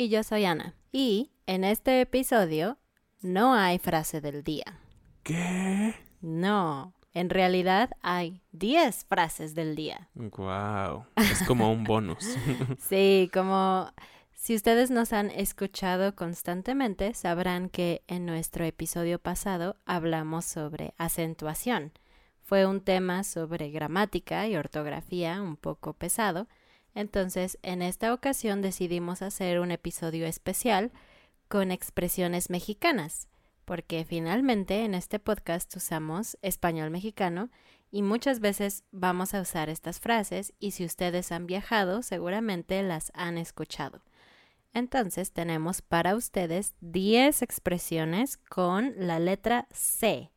Y yo soy Ana. Y en este episodio no hay frase del día. ¿Qué? No, en realidad hay 10 frases del día. Wow, es como un bonus. Sí, como si ustedes nos han escuchado constantemente, sabrán que en nuestro episodio pasado hablamos sobre acentuación. Fue un tema sobre gramática y ortografía un poco pesado, entonces en esta ocasión decidimos hacer un episodio especial con expresiones mexicanas, porque finalmente en este podcast usamos español mexicano y muchas veces vamos a usar estas frases y si ustedes han viajado seguramente las han escuchado. Entonces tenemos para ustedes 10 expresiones con la letra C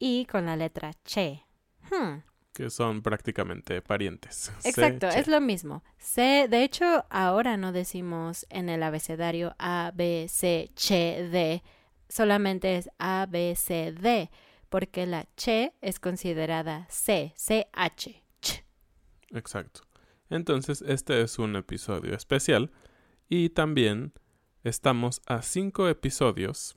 y con la letra che. Hmm, que son prácticamente parientes. Exacto, es lo mismo. C, de hecho, ahora no decimos en el abecedario A, B, C, Che, D, solamente es A, B, C, D, porque la che es considerada C, C, H. ch. Exacto. Entonces, este es un episodio especial y también estamos a cinco episodios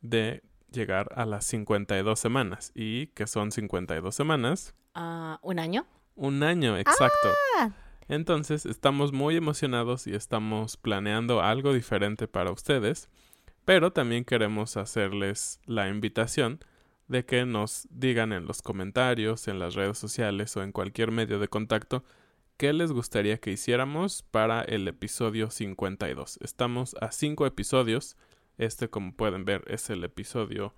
de llegar a las 52 semanas. ¿Y que son 52 semanas? Ah, ¿Un año? Un año, exacto. Ah, Entonces, estamos muy emocionados y estamos planeando algo diferente para ustedes, pero también queremos hacerles la invitación de que nos digan en los comentarios, en las redes sociales o en cualquier medio de contacto qué les gustaría que hiciéramos para el episodio 52. Estamos a cinco episodios. Este, como pueden ver, es el episodio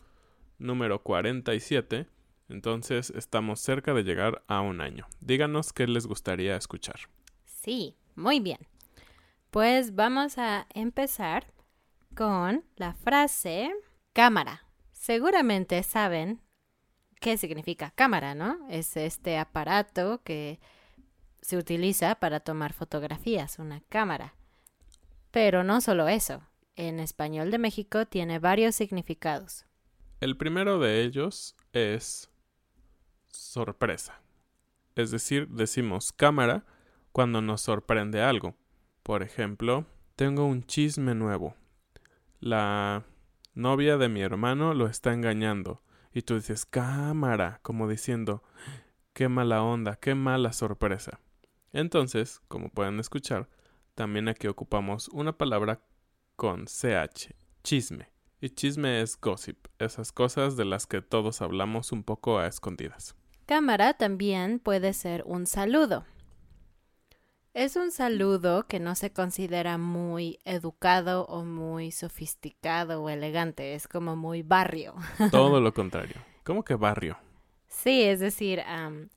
número 47. Entonces, estamos cerca de llegar a un año. Díganos qué les gustaría escuchar. sí, muy bien. Pues vamos a empezar con la frase cámara. Seguramente saben qué significa cámara, ¿no? Es este aparato que se utiliza para tomar fotografías, una cámara. Pero no solo eso. En español de México tiene varios significados. El primero de ellos es sorpresa. Es decir, decimos cámara cuando nos sorprende algo. Por ejemplo, tengo un chisme nuevo. La novia de mi hermano lo está engañando. Y tú dices cámara, como diciendo, qué mala onda, qué mala sorpresa. Entonces, como pueden escuchar, también aquí ocupamos una palabra con ch, chisme. Y chisme es gossip, esas cosas de las que todos hablamos un poco a escondidas. Cámara también puede ser un saludo. Es un saludo que no se considera muy educado o muy sofisticado o elegante, es como muy barrio. Todo lo contrario. ¿Cómo que barrio? Sí, es decir,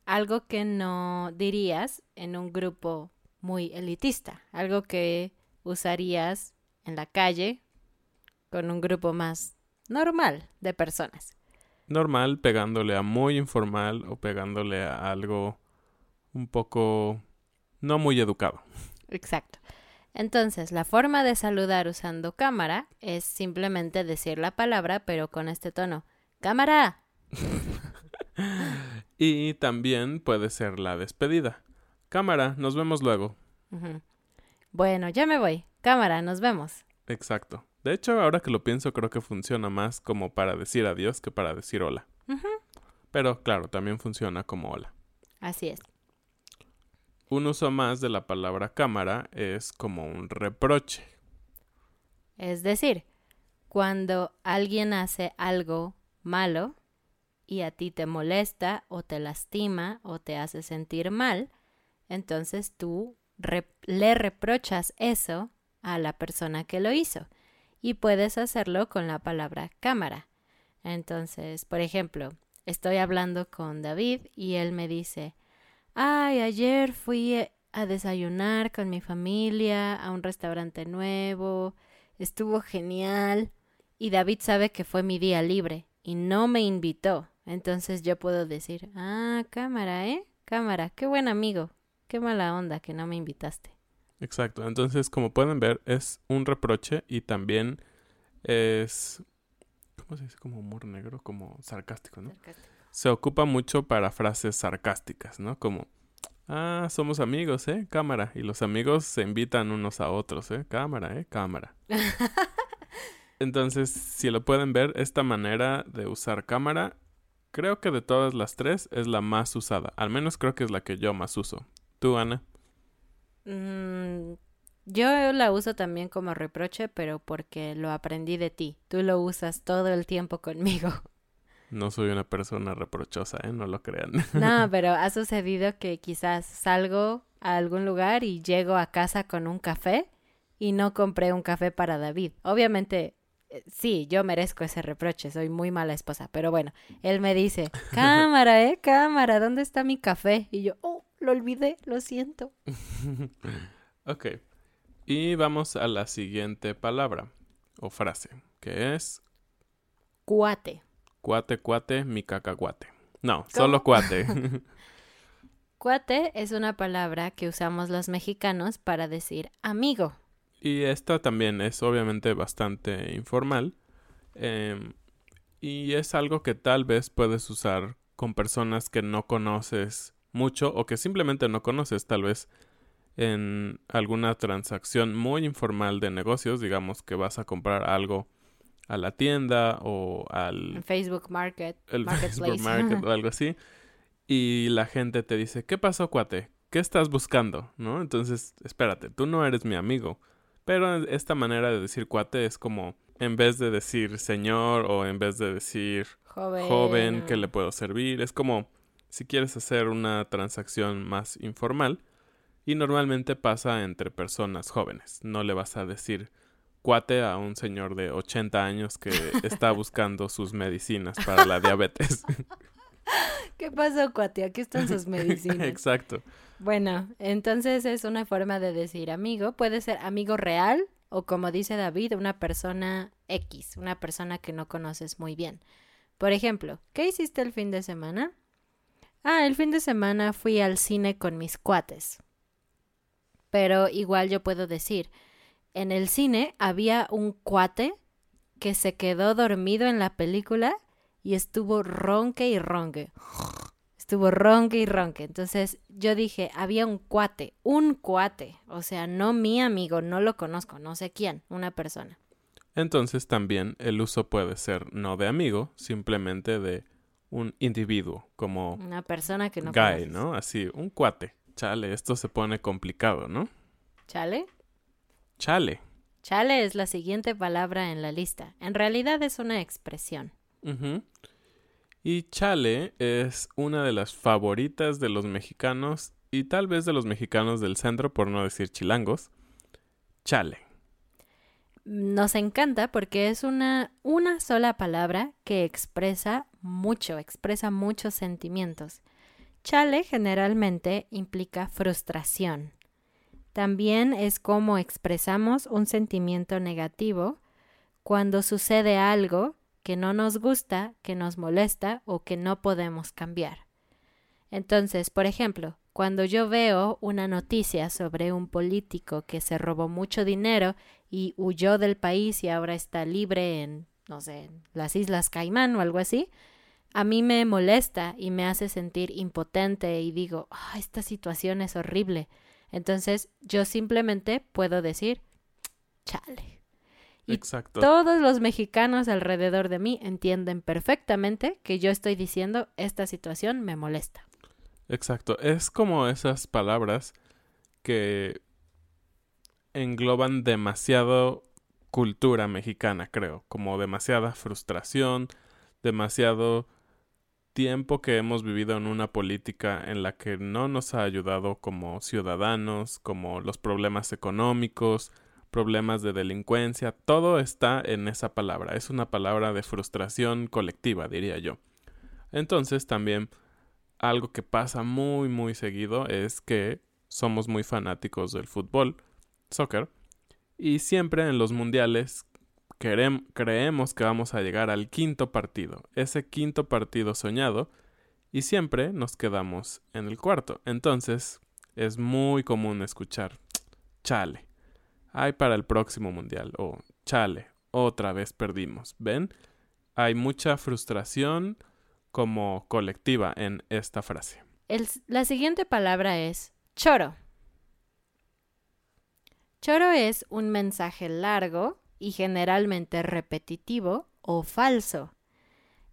algo que no dirías en un grupo muy elitista, algo que usarías en la calle con un grupo más normal de personas. Normal pegándole a muy informal o pegándole a algo un poco no muy educado. Exacto. Entonces, la forma de saludar usando cámara es simplemente decir la palabra, pero con este tono. ¡Cámara! Y también puede ser la despedida. Cámara, nos vemos luego. Bueno, ya me voy. Cámara, nos vemos. Exacto. De hecho, ahora que lo pienso, creo que funciona más como para decir adiós que para decir hola. Pero claro, también funciona como hola. Así es. Un uso más de la palabra cámara es como un reproche. Es decir, cuando alguien hace algo malo y a ti te molesta o te lastima o te hace sentir mal, entonces tú le reprochas eso a la persona que lo hizo y puedes hacerlo con la palabra cámara. Entonces, por ejemplo, estoy hablando con David y él me dice, ay, ayer fui a desayunar con mi familia a un restaurante nuevo, estuvo genial y David sabe que fue mi día libre y no me invitó. Entonces yo puedo decir, ah, cámara, ¿eh? Cámara, qué buen amigo, qué mala onda que no me invitaste. Exacto. Entonces, como pueden ver, es un reproche y también es... ¿Cómo se dice? Como humor negro, como sarcástico, ¿no? Se ocupa mucho para frases sarcásticas, ¿no? Como, ah, somos amigos, ¿eh? Cámara. Y los amigos se invitan unos a otros, ¿eh? Cámara, ¿eh? Cámara. Entonces, si lo pueden ver, esta manera de usar cámara, creo que de todas las tres es la más usada. Al menos creo que es la que yo más uso. ¿Tú, Ana? Mm, yo la uso también como reproche, pero porque lo aprendí de ti. Tú lo usas todo el tiempo conmigo. No soy una persona reprochosa, ¿eh? No lo crean. No, pero ha sucedido que quizás salgo a algún lugar y llego a casa con un café y no compré un café para David. Obviamente, eh, sí, yo merezco ese reproche, soy muy mala esposa, pero bueno, él me dice, cámara, eh, cámara, ¿dónde está mi café? Y yo, oh, lo olvidé, lo siento. ok. Y vamos a la siguiente palabra o frase, que es Cuate. cuate, cuate, mi cacahuate. No, solo cuate. Cuate es una palabra que usamos los mexicanos para decir amigo. y esta también es obviamente bastante informal. em, y es algo que tal vez puedes usar con personas que no conoces mucho o que simplemente no conoces, tal vez en alguna transacción muy informal de negocios, digamos que vas a comprar algo a la tienda o al Facebook Market, el. Facebook Market o algo así. Y la gente te dice, ¿qué pasó, cuate? ¿Qué estás buscando? ¿No? Entonces, espérate, tú no eres mi amigo. Pero esta manera de decir cuate es como, en vez de decir señor o en vez de decir Joven. joven, que le puedo servir, es como si quieres hacer una transacción más informal. Y normalmente pasa entre personas jóvenes. No le vas a decir cuate a un señor de 80 años que está buscando sus medicinas para la diabetes. ¿Qué pasó, cuate? Aquí están sus medicinas. Exacto. Bueno, entonces es una forma de decir amigo. Puede ser amigo real o como dice David, una persona X, una persona que no conoces muy bien. Por ejemplo, ¿qué hiciste el fin de semana? Ah, el fin de semana fui al cine con mis cuates. Pero igual yo puedo decir, en el cine había un cuate que se quedó dormido en la película y estuvo ronque y ronque. Estuvo ronque y ronque. Entonces yo dije, había un cuate, un cuate. O sea, no mi amigo, no lo conozco, no sé quién, una persona. Entonces también el uso puede ser no de amigo, simplemente de un individuo, como Una persona que no guy, conoces. ¿no? Así, un cuate. Chale, esto se pone complicado, ¿no? ¿Chale? Chale. Chale es la siguiente palabra en la lista. En realidad es una expresión. Y chale es una de las favoritas de los mexicanos y tal vez de los mexicanos del centro, por no decir chilangos. Chale. Nos encanta porque es una, una sola palabra que expresa mucho, expresa muchos sentimientos. Chale generalmente implica frustración. También es como expresamos un sentimiento negativo cuando sucede algo que no nos gusta, que nos molesta o que no podemos cambiar. Entonces, por ejemplo, cuando yo veo una noticia sobre un político que se robó mucho dinero y huyó del país y ahora está libre en, no sé, en las Islas Caimán o algo así, a mí me molesta y me hace sentir impotente y digo, ah, esta situación es horrible. Entonces yo simplemente puedo decir, chale. Y Exacto. todos los mexicanos alrededor de mí entienden perfectamente que yo estoy diciendo esta situación me molesta. Exacto. Es como esas palabras que engloban demasiado cultura mexicana, creo. Como demasiada frustración, demasiado tiempo que hemos vivido en una política en la que no nos ha ayudado como ciudadanos, como los problemas económicos, problemas de delincuencia, todo está en esa palabra. Es una palabra de frustración colectiva, diría yo. Entonces también algo que pasa muy muy seguido es que somos muy fanáticos del fútbol, soccer, y siempre en los mundiales creemos que vamos a llegar al quinto partido, ese quinto partido soñado, y siempre nos quedamos en el cuarto. Entonces es muy común escuchar chale, hay para el próximo mundial, o chale, otra vez perdimos. ¿Ven? Hay mucha frustración como colectiva en esta frase. La siguiente palabra es choro. Choro es un mensaje largo y generalmente repetitivo o falso.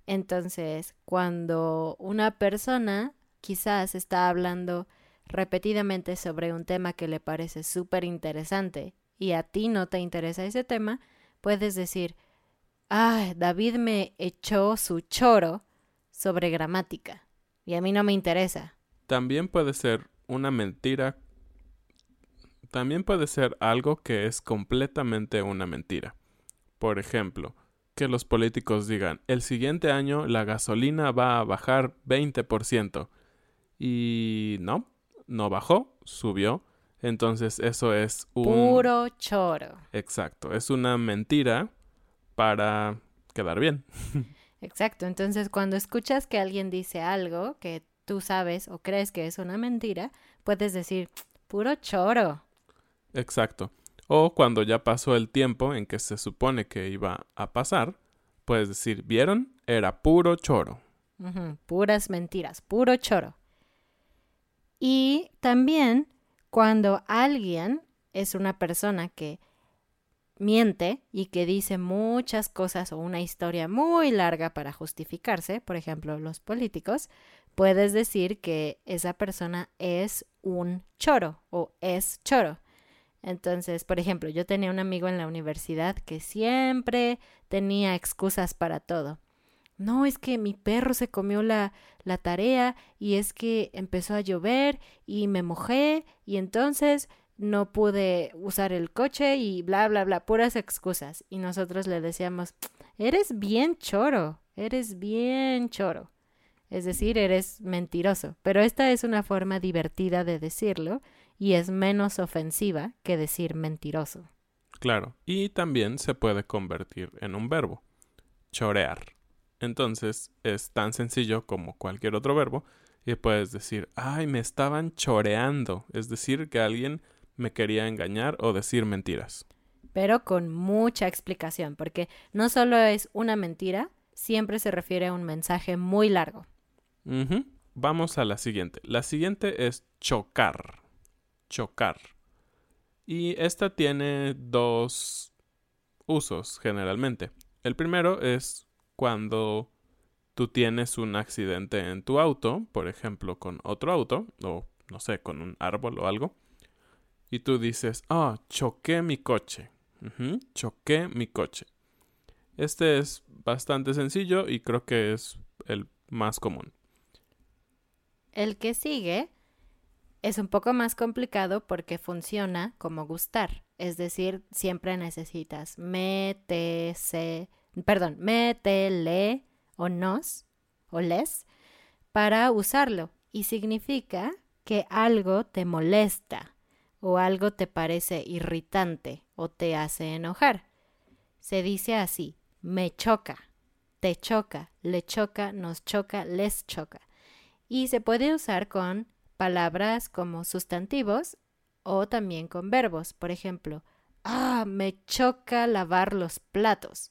Entonces, cuando una persona quizás está hablando repetidamente sobre un tema que le parece súper interesante y a ti no te interesa ese tema, puedes decir, ah, David me echó su choro sobre gramática y a mí no me interesa. También puede ser una mentira. También puede ser algo que es completamente una mentira. Por ejemplo, que los políticos digan, el siguiente año la gasolina va a bajar 20%. Y no, no bajó, subió. Entonces eso es un... Puro choro. Exacto, es una mentira para quedar bien. Exacto. Entonces, cuando escuchas que alguien dice algo que tú sabes o crees que es una mentira, puedes decir, puro choro. Exacto. O cuando ya pasó el tiempo en que se supone que iba a pasar, puedes decir, ¿vieron? Era puro choro. Puras mentiras, puro choro. Y también cuando alguien es una persona que miente y que dice muchas cosas o una historia muy larga para justificarse, por ejemplo, los políticos, puedes decir que esa persona es un choro o es choro. Entonces, por ejemplo, yo tenía un amigo en la universidad que siempre tenía excusas para todo. No, es que mi perro se comió la, la tarea y es que empezó a llover y me mojé y entonces no pude usar el coche y bla, bla, bla, puras excusas. Y nosotros le decíamos, eres bien choro, eres bien choro. Es decir, eres mentiroso. Pero esta es una forma divertida de decirlo y es menos ofensiva que decir mentiroso. Claro. Y también se puede convertir en un verbo. Chorear. Entonces es tan sencillo como cualquier otro verbo y puedes decir, ay, me estaban choreando. Es decir, que alguien me quería engañar o decir mentiras. Pero con mucha explicación, porque no solo es una mentira, siempre se refiere a un mensaje muy largo. Vamos a la siguiente. La siguiente es chocar. Chocar. Y esta tiene dos usos generalmente. El primero es cuando tú tienes un accidente en tu auto, por ejemplo, con otro auto, o no sé, con un árbol o algo. Y tú dices, ah, choqué mi coche. Choqué mi coche. Este es bastante sencillo y creo que es el más común. El que sigue es un poco más complicado porque funciona como gustar. Es decir, siempre necesitas me, te, se, perdón, me, te, le o nos o les para usarlo. Y significa que algo te molesta o algo te parece irritante o te hace enojar. Se dice así, me choca, te choca, le choca, nos choca, les choca. Y se puede usar con palabras como sustantivos o también con verbos. Por ejemplo, ah, me choca lavar los platos.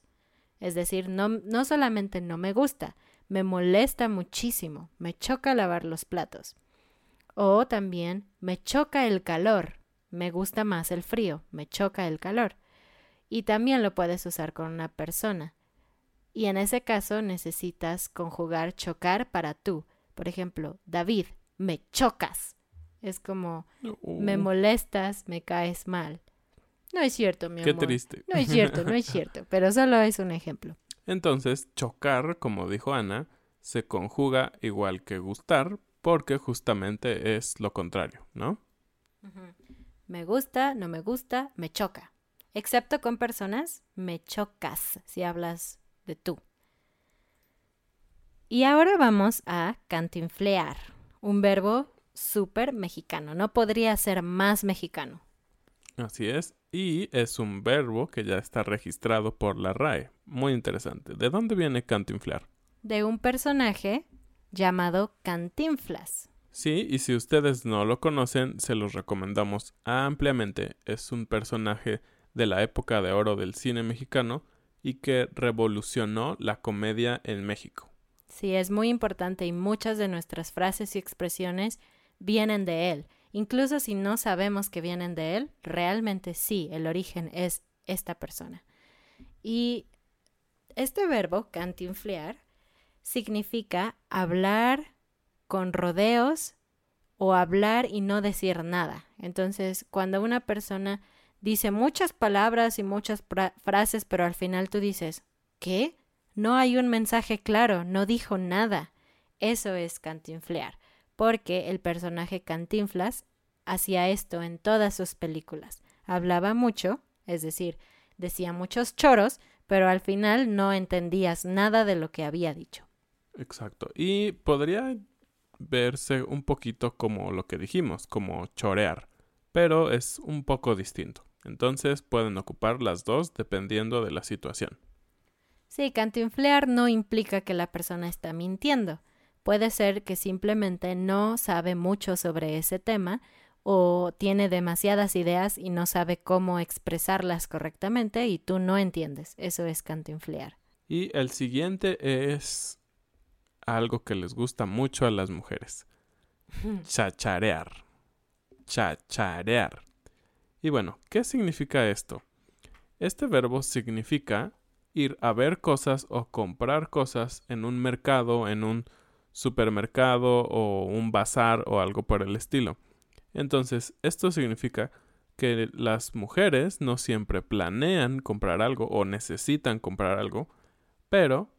Es decir, no, no solamente no me gusta, me molesta muchísimo, me choca lavar los platos. O también me choca el calor, me gusta más el frío, me choca el calor. Y también lo puedes usar con una persona. Y en ese caso necesitas conjugar chocar para tú. Por ejemplo, David, me chocas. Es como, me molestas, me caes mal. No es cierto, mi Qué amor. triste. No es cierto, no es cierto, pero solo es un ejemplo. Entonces, chocar, como dijo Ana, se conjuga igual que gustar porque justamente es lo contrario, ¿no? Me gusta, no me gusta, me choca. Excepto con personas, me chocas si hablas de tú. Y ahora vamos a cantinflear, un verbo súper mexicano. No podría ser más mexicano. Así es. Y es un verbo que ya está registrado por la RAE. Muy interesante. ¿De dónde viene cantinflar? De un personaje llamado Cantinflas. Sí, y si ustedes no lo conocen, se los recomendamos ampliamente. Es un personaje de la época de oro del cine mexicano y que revolucionó la comedia en México. Sí, es muy importante y muchas de nuestras frases y expresiones vienen de él. Incluso si no sabemos que vienen de él, realmente sí, el origen es esta persona. Y este verbo, cantinflear, significa hablar con rodeos o hablar y no decir nada. Entonces, cuando una persona dice muchas palabras y muchas frases, pero al final tú dices, ¿qué? No hay un mensaje claro, no dijo nada. Eso es cantinflear, porque el personaje Cantinflas hacía esto en todas sus películas. Hablaba mucho, es decir, decía muchos choros, pero al final no entendías nada de lo que había dicho. Exacto. Y podría verse un poquito como lo que dijimos, como chorear, pero es un poco distinto. Entonces pueden ocupar las dos dependiendo de la situación. Sí, cantinflear no implica que la persona está mintiendo. Puede ser que simplemente no sabe mucho sobre ese tema o tiene demasiadas ideas y no sabe cómo expresarlas correctamente y tú no entiendes. Eso es cantinflear. Y el siguiente es algo que les gusta mucho a las mujeres. Chacharear. Chacharear. Y bueno, ¿qué significa esto? Este verbo significa ir a ver cosas o comprar cosas en un mercado, en un supermercado o un bazar o algo por el estilo. Entonces, esto significa que las mujeres no siempre planean comprar algo o necesitan comprar algo, pero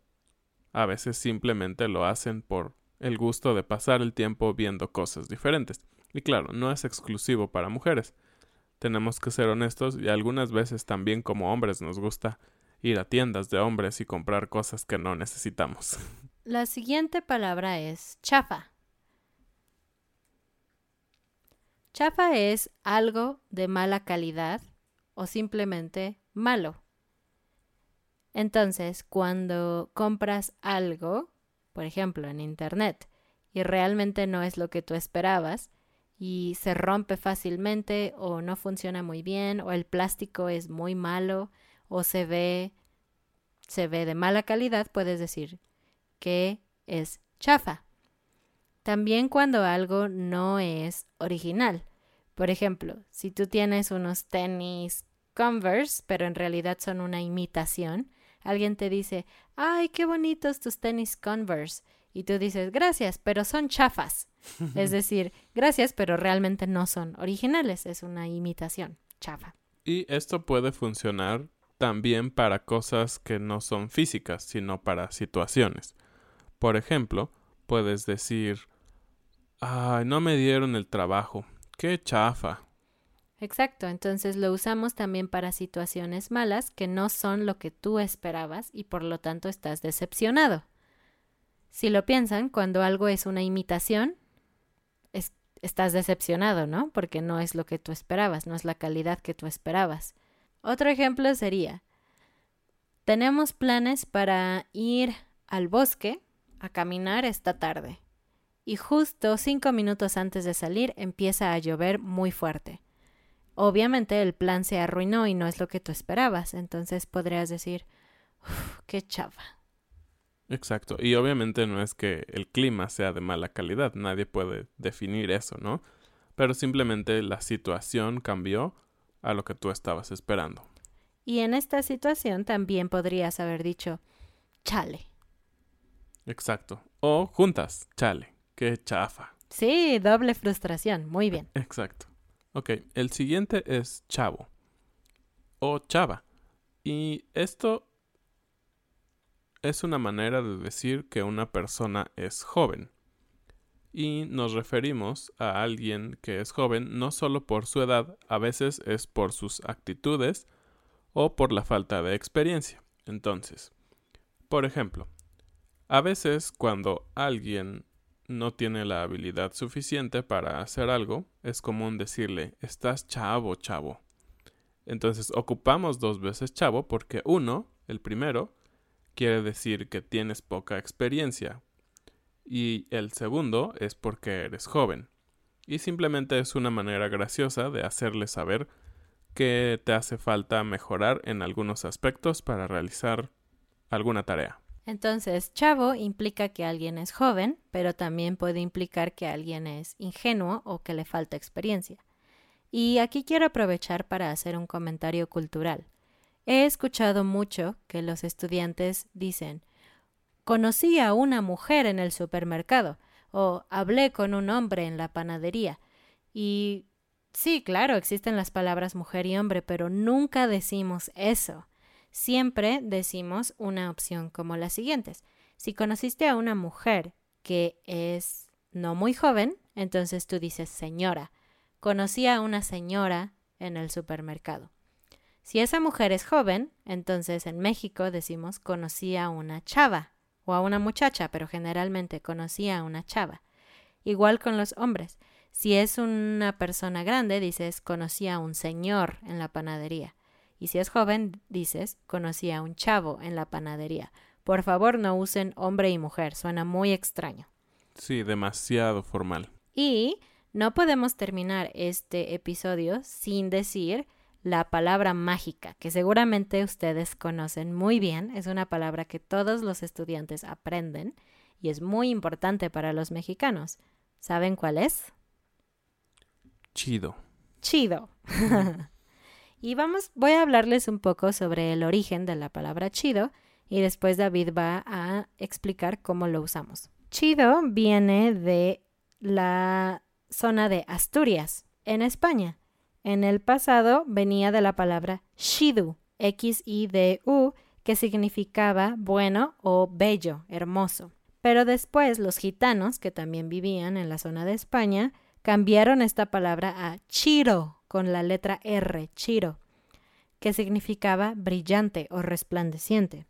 a veces simplemente lo hacen por el gusto de pasar el tiempo viendo cosas diferentes. Y claro, no es exclusivo para mujeres. Tenemos que ser honestos y algunas veces también como hombres nos gusta ir a tiendas de hombres y comprar cosas que no necesitamos. La siguiente palabra es chafa. Chafa es algo de mala calidad o simplemente malo. Entonces, cuando compras algo, por ejemplo, en Internet, y realmente no es lo que tú esperabas, y se rompe fácilmente o no funciona muy bien, o el plástico es muy malo, o se ve, se ve de mala calidad, puedes decir que es chafa. También cuando algo no es original. Por ejemplo, si tú tienes unos tenis Converse, pero en realidad son una imitación, alguien te dice, ay, qué bonitos tus tenis Converse, Y tú dices, gracias, pero son chafas. es decir, gracias, pero realmente no son originales. Es una imitación chafa. Y esto puede funcionar también para cosas que no son físicas, sino para situaciones. Por ejemplo, puedes decir, ay, no me dieron el trabajo, qué chafa. Exacto, entonces lo usamos también para situaciones malas que no son lo que tú esperabas y por lo tanto estás decepcionado. Si lo piensan, cuando algo es una imitación, estás decepcionado, ¿no? Porque no es lo que tú esperabas, no es la calidad que tú esperabas. Otro ejemplo sería, tenemos planes para ir al bosque a caminar esta tarde. Y justo cinco minutos antes de salir empieza a llover muy fuerte. Obviamente el plan se arruinó y no es lo que tú esperabas, entonces podrías decir, qué chava. Exacto, y obviamente no es que el clima sea de mala calidad, nadie puede definir eso, ¿no? Pero simplemente la situación cambió a lo que tú estabas esperando. Y en esta situación también podrías haber dicho, chale. Exacto. O juntas, chale. Qué chafa. Sí, doble frustración. Muy bien. Exacto. Ok, el siguiente es chavo. O chava. Y esto es una manera de decir que una persona es joven y nos referimos a alguien que es joven no solo por su edad, a veces es por sus actitudes o por la falta de experiencia. Entonces, por ejemplo, a veces cuando alguien no tiene la habilidad suficiente para hacer algo, es común decirle, estás chavo, chavo. Entonces ocupamos dos veces chavo porque uno, el primero, quiere decir que tienes poca experiencia, y el segundo es porque eres joven. Y simplemente es una manera graciosa de hacerle saber que te hace falta mejorar en algunos aspectos para realizar alguna tarea. Entonces, chavo implica que alguien es joven, pero también puede implicar que alguien es ingenuo o que le falta experiencia. Y aquí quiero aprovechar para hacer un comentario cultural. He escuchado mucho que los estudiantes dicen Conocí a una mujer en el supermercado o hablé con un hombre en la panadería. Y sí, claro, existen las palabras mujer y hombre, pero nunca decimos eso. Siempre decimos una opción como las siguientes. Si conociste a una mujer que es no muy joven, entonces tú dices señora. Conocí a una señora en el supermercado. Si esa mujer es joven, entonces en México decimos conocí a una chava o a una muchacha, pero generalmente conocía a una chava. Igual con los hombres. Si es una persona grande, dices conocía a un señor en la panadería. Y si es joven, dices conocía a un chavo en la panadería. Por favor, no usen hombre y mujer, suena muy extraño. Sí, demasiado formal. Y no podemos terminar este episodio sin decir la palabra mágica, que seguramente ustedes conocen muy bien, es una palabra que todos los estudiantes aprenden y es muy importante para los mexicanos. ¿Saben cuál es? Chido. Chido. y vamos, voy a hablarles un poco sobre el origen de la palabra chido y después David va a explicar cómo lo usamos. Chido viene de la zona de Asturias, en España. En el pasado venía de la palabra shidu, X-I-D-U, que significaba bueno o bello, hermoso. Pero después los gitanos, que también vivían en la zona de España, cambiaron esta palabra a chiro, con la letra R, chiro, que significaba brillante o resplandeciente.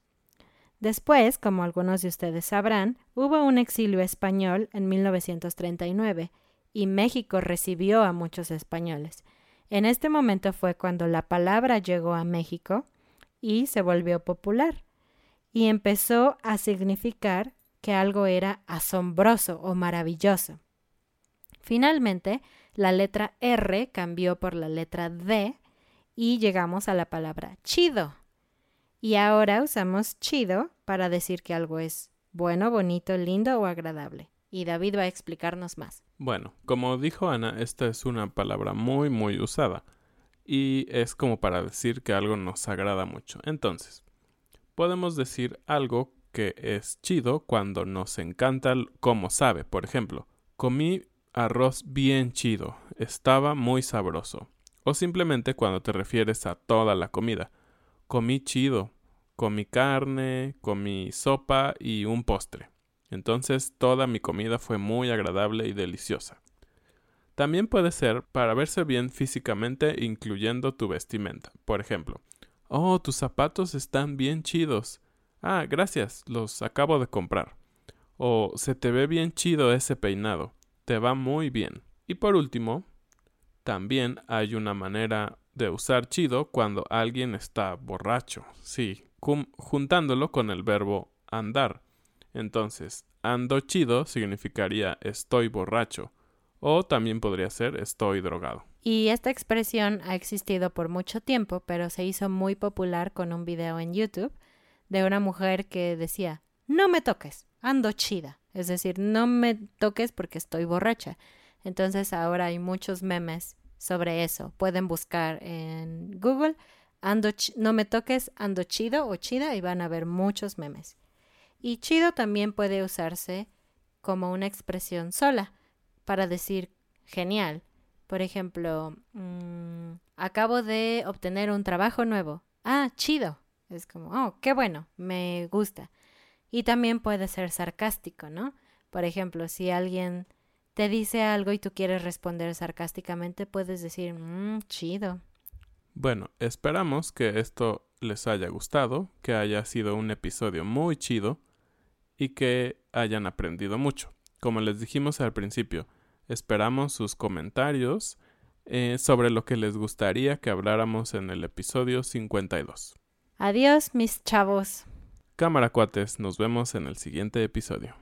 Después, como algunos de ustedes sabrán, hubo un exilio español en 1939 y México recibió a muchos españoles. En este momento fue cuando la palabra llegó a México y se volvió popular y empezó a significar que algo era asombroso o maravilloso. Finalmente, la letra R cambió por la letra D y llegamos a la palabra chido. Y ahora usamos chido para decir que algo es bueno, bonito, lindo o agradable y David va a explicarnos más. Bueno, como dijo Ana, esta es una palabra muy muy usada y es como para decir que algo nos agrada mucho. Entonces, podemos decir algo que es chido cuando nos encanta cómo sabe. Por ejemplo, comí arroz bien chido, estaba muy sabroso. O simplemente cuando te refieres a toda la comida. Comí chido, comí carne, comí sopa y un postre. Entonces toda mi comida fue muy agradable y deliciosa. También puede ser para verse bien físicamente incluyendo tu vestimenta. Por ejemplo, oh, tus zapatos están bien chidos. Ah, gracias, los acabo de comprar. O se te ve bien chido ese peinado. Te va muy bien. Y por último, también hay una manera de usar chido cuando alguien está borracho. Sí, juntándolo con el verbo andar. Entonces, ando chido significaría estoy borracho. O también podría ser estoy drogado. Y esta expresión ha existido por mucho tiempo, pero se hizo muy popular con un video en YouTube de una mujer que decía, no me toques, ando chida. Es decir, no me toques porque estoy borracha. Entonces ahora hay muchos memes sobre eso. Pueden buscar en Google ando no me toques ando chido o chida y van a ver muchos memes. Y chido también puede usarse como una expresión sola para decir genial. Por ejemplo, mm, acabo de obtener un trabajo nuevo. Ah, chido. Es como, oh, qué bueno, me gusta. Y también puede ser sarcástico, ¿no? Por ejemplo, si alguien te dice algo y tú quieres responder sarcásticamente, puedes decir, mmm, chido. Bueno, esperamos que esto les haya gustado, que haya sido un episodio muy chido y que hayan aprendido mucho. Como les dijimos al principio, esperamos sus comentarios eh, sobre lo que les gustaría que habláramos en el episodio 52. Adiós, mis chavos. Cámara cuates, nos vemos en el siguiente episodio.